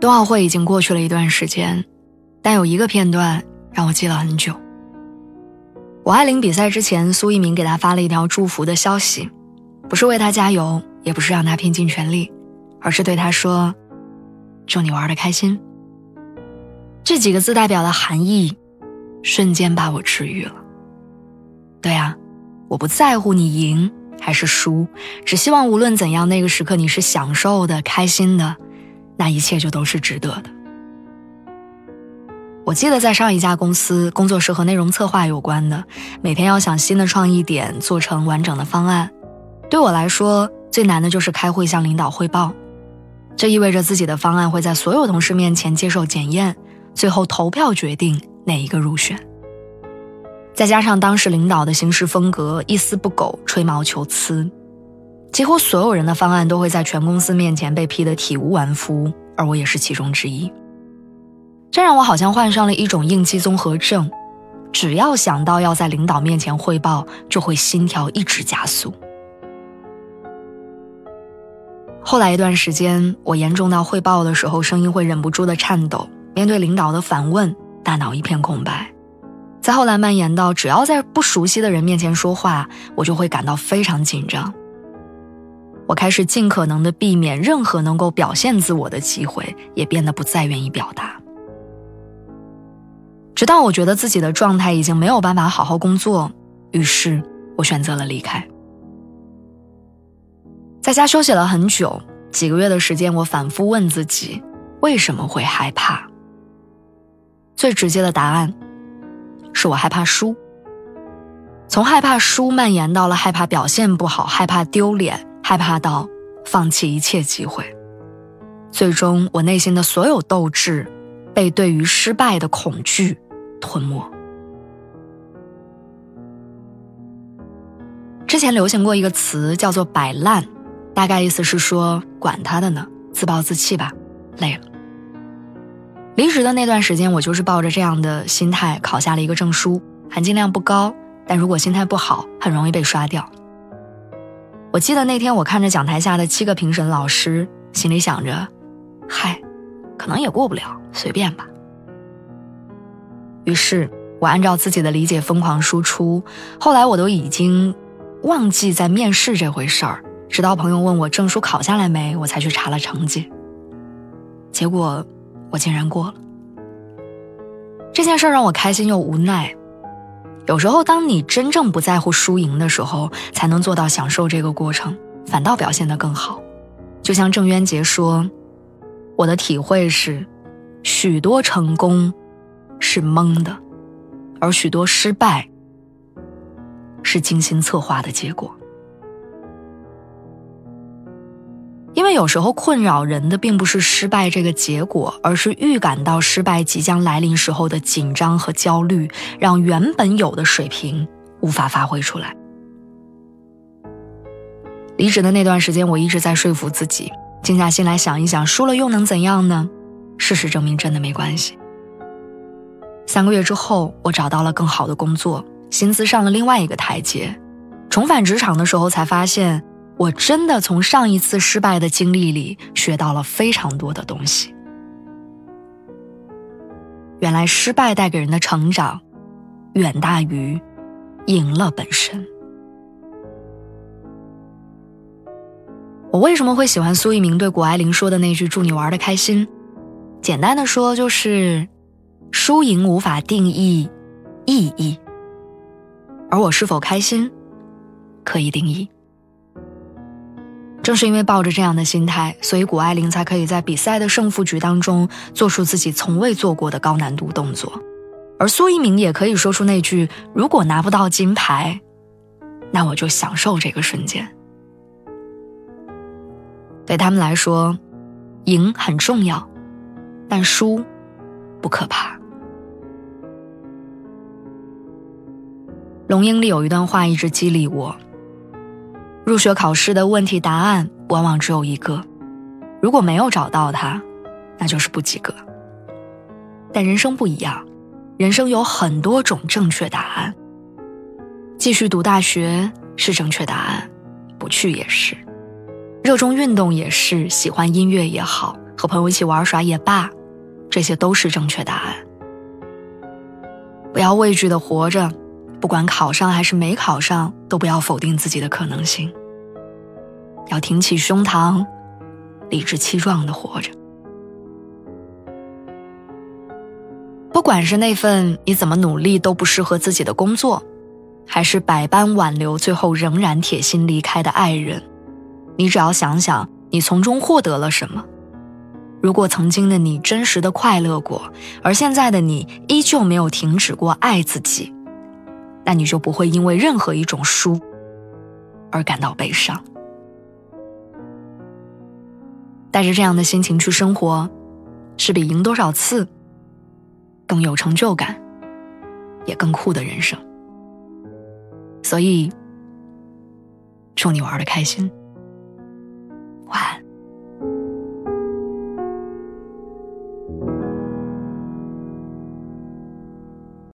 冬奥会已经过去了一段时间，但有一个片段让我记了很久。谷爱凌比赛之前，苏一鸣给她发了一条祝福的消息，不是为她加油，也不是让她拼尽全力，而是对她说：“祝你玩的开心。”这几个字代表的含义，瞬间把我治愈了。对啊，我不在乎你赢还是输，只希望无论怎样，那个时刻你是享受的、开心的。那一切就都是值得的。我记得在上一家公司，工作是和内容策划有关的，每天要想新的创意点，做成完整的方案。对我来说，最难的就是开会向领导汇报，这意味着自己的方案会在所有同事面前接受检验，最后投票决定哪一个入选。再加上当时领导的行事风格一丝不苟，吹毛求疵。几乎所有人的方案都会在全公司面前被批得体无完肤，而我也是其中之一。这让我好像患上了一种应激综合症，只要想到要在领导面前汇报，就会心跳一直加速。后来一段时间，我严重到汇报的时候声音会忍不住的颤抖，面对领导的反问，大脑一片空白。再后来蔓延到只要在不熟悉的人面前说话，我就会感到非常紧张。我开始尽可能的避免任何能够表现自我的机会，也变得不再愿意表达。直到我觉得自己的状态已经没有办法好好工作，于是我选择了离开。在家休息了很久，几个月的时间，我反复问自己，为什么会害怕？最直接的答案，是我害怕输。从害怕输蔓延到了害怕表现不好，害怕丢脸。害怕到放弃一切机会，最终我内心的所有斗志被对于失败的恐惧吞没。之前流行过一个词叫做“摆烂”，大概意思是说管他的呢，自暴自弃吧，累了。离职的那段时间，我就是抱着这样的心态考下了一个证书，含金量不高，但如果心态不好，很容易被刷掉。我记得那天，我看着讲台下的七个评审老师，心里想着：“嗨，可能也过不了，随便吧。”于是，我按照自己的理解疯狂输出。后来，我都已经忘记在面试这回事儿，直到朋友问我证书考下来没，我才去查了成绩。结果，我竟然过了。这件事让我开心又无奈。有时候，当你真正不在乎输赢的时候，才能做到享受这个过程，反倒表现得更好。就像郑渊洁说：“我的体会是，许多成功是蒙的，而许多失败是精心策划的结果。”为有时候困扰人的并不是失败这个结果，而是预感到失败即将来临时候的紧张和焦虑，让原本有的水平无法发挥出来。离职的那段时间，我一直在说服自己，静下心来想一想，输了又能怎样呢？事实证明，真的没关系。三个月之后，我找到了更好的工作，薪资上了另外一个台阶。重返职场的时候，才发现。我真的从上一次失败的经历里学到了非常多的东西。原来失败带给人的成长，远大于赢了本身。我为什么会喜欢苏一鸣对谷爱凌说的那句“祝你玩的开心”？简单的说，就是输赢无法定义意义，而我是否开心，可以定义。正是因为抱着这样的心态，所以谷爱凌才可以在比赛的胜负局当中做出自己从未做过的高难度动作，而苏一鸣也可以说出那句“如果拿不到金牌，那我就享受这个瞬间”。对他们来说，赢很重要，但输不可怕。龙樱里有一段话一直激励我：入学考试的问题答案往往只有一个，如果没有找到它，那就是不及格。但人生不一样，人生有很多种正确答案。继续读大学是正确答案，不去也是；热衷运动也是，喜欢音乐也好，和朋友一起玩耍也罢，这些都是正确答案。不要畏惧的活着，不管考上还是没考上，都不要否定自己的可能性。要挺起胸膛，理直气壮的活着。不管是那份你怎么努力都不适合自己的工作。还是百般挽留，最后仍然铁心离开的爱人，你只要想想，你从中获得了什么？如果曾经的你真实的快乐过，而现在的你依旧没有停止过爱自己，那你就不会因为任何一种输而感到悲伤。带着这样的心情去生活，是比赢多少次更有成就感，也更酷的人生。所以，祝你玩的开心。